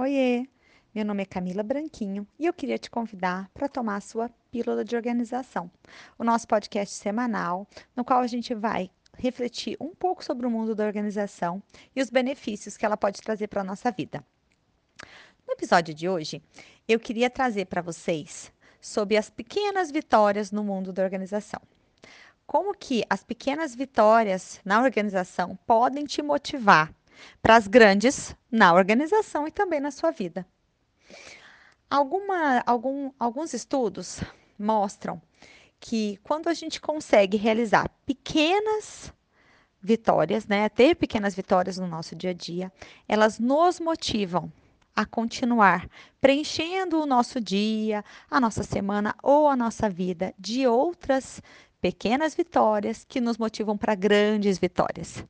Oiê, meu nome é Camila Branquinho e eu queria te convidar para tomar a sua pílula de organização, o nosso podcast semanal, no qual a gente vai refletir um pouco sobre o mundo da organização e os benefícios que ela pode trazer para a nossa vida. No episódio de hoje, eu queria trazer para vocês sobre as pequenas vitórias no mundo da organização. Como que as pequenas vitórias na organização podem te motivar para as grandes na organização e também na sua vida. Alguma, algum, alguns estudos mostram que quando a gente consegue realizar pequenas vitórias, né, ter pequenas vitórias no nosso dia a dia, elas nos motivam a continuar preenchendo o nosso dia, a nossa semana ou a nossa vida de outras pequenas vitórias que nos motivam para grandes vitórias.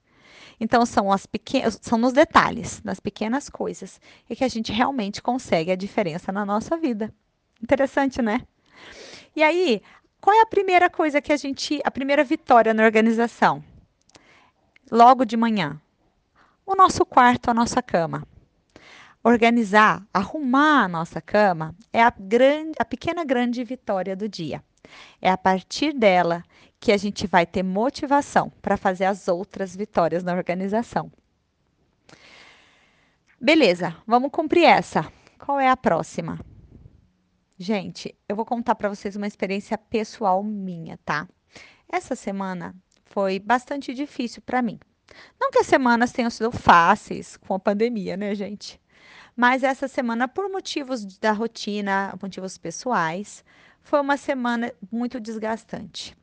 Então, são, as pequenas, são nos detalhes, nas pequenas coisas, e que a gente realmente consegue a diferença na nossa vida. Interessante, né? E aí, qual é a primeira coisa que a gente, a primeira vitória na organização? Logo de manhã, o nosso quarto, a nossa cama. Organizar, arrumar a nossa cama é a, grande, a pequena grande vitória do dia. É a partir dela que a gente vai ter motivação para fazer as outras vitórias na organização. Beleza, vamos cumprir essa. Qual é a próxima? Gente, eu vou contar para vocês uma experiência pessoal minha, tá? Essa semana foi bastante difícil para mim. Não que as semanas tenham sido fáceis com a pandemia, né, gente? Mas essa semana, por motivos da rotina, motivos pessoais, foi uma semana muito desgastante.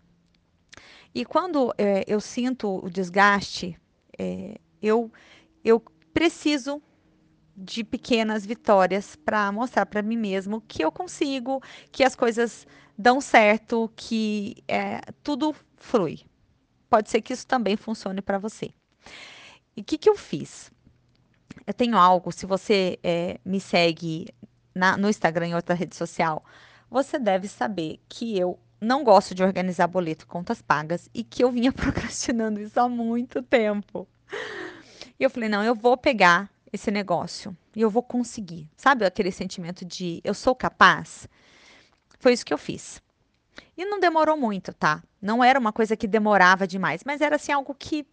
E quando é, eu sinto o desgaste, é, eu, eu preciso de pequenas vitórias para mostrar para mim mesmo que eu consigo, que as coisas dão certo, que é, tudo flui. Pode ser que isso também funcione para você. E o que, que eu fiz? Eu tenho algo, se você é, me segue na, no Instagram, em outra rede social, você deve saber que eu não gosto de organizar boleto e contas pagas e que eu vinha procrastinando isso há muito tempo. E eu falei, não, eu vou pegar esse negócio e eu vou conseguir. Sabe aquele sentimento de eu sou capaz? Foi isso que eu fiz. E não demorou muito, tá? Não era uma coisa que demorava demais, mas era assim algo que,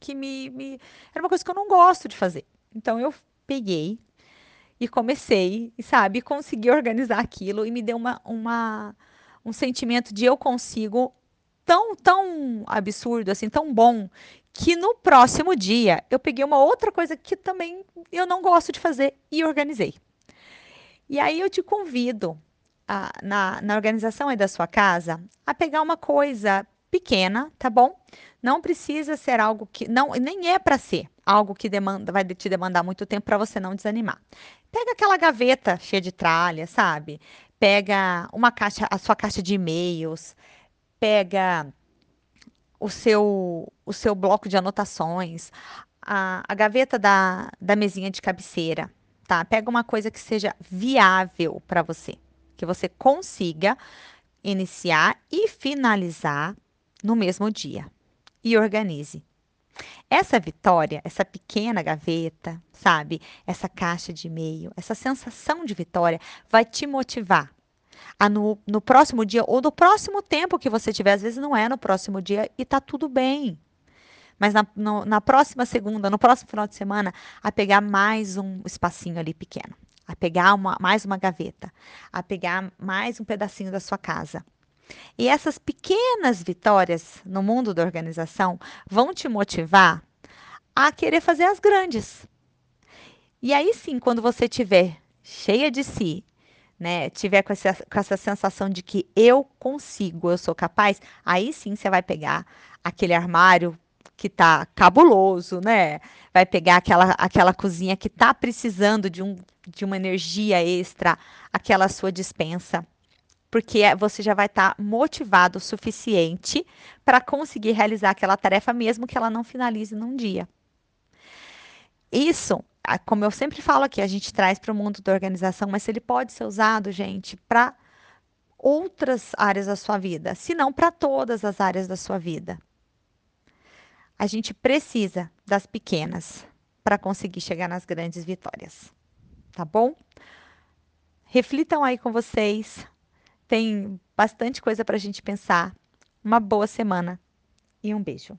que me, me era uma coisa que eu não gosto de fazer. Então eu peguei e comecei, sabe, consegui organizar aquilo e me deu uma, uma um sentimento de eu consigo tão, tão absurdo, assim, tão bom, que no próximo dia eu peguei uma outra coisa que também eu não gosto de fazer e organizei. E aí eu te convido a, na, na organização aí da sua casa a pegar uma coisa pequena, tá bom? Não precisa ser algo que não nem é para ser algo que demanda vai te demandar muito tempo para você não desanimar. Pega aquela gaveta cheia de tralha, sabe? pega uma caixa, a sua caixa de e-mails, pega o seu, o seu bloco de anotações, a, a gaveta da, da mesinha de cabeceira, tá? Pega uma coisa que seja viável para você, que você consiga iniciar e finalizar no mesmo dia. E organize. Essa vitória, essa pequena gaveta, sabe? Essa caixa de e-mail, essa sensação de vitória vai te motivar a no, no próximo dia ou no próximo tempo que você tiver. Às vezes não é no próximo dia e tá tudo bem. Mas na, no, na próxima segunda, no próximo final de semana, a pegar mais um espacinho ali pequeno, a pegar uma, mais uma gaveta, a pegar mais um pedacinho da sua casa. E essas pequenas vitórias no mundo da organização vão te motivar a querer fazer as grandes. E aí sim, quando você tiver cheia de si, né, tiver com essa, com essa sensação de que eu consigo, eu sou capaz, aí sim você vai pegar aquele armário que tá cabuloso, né? Vai pegar aquela, aquela cozinha que tá precisando de, um, de uma energia extra, aquela sua dispensa porque você já vai estar tá motivado o suficiente para conseguir realizar aquela tarefa, mesmo que ela não finalize num dia. Isso, como eu sempre falo aqui, a gente traz para o mundo da organização, mas ele pode ser usado, gente, para outras áreas da sua vida, se não para todas as áreas da sua vida. A gente precisa das pequenas para conseguir chegar nas grandes vitórias. tá bom? Reflitam aí com vocês. Tem bastante coisa para a gente pensar. Uma boa semana e um beijo.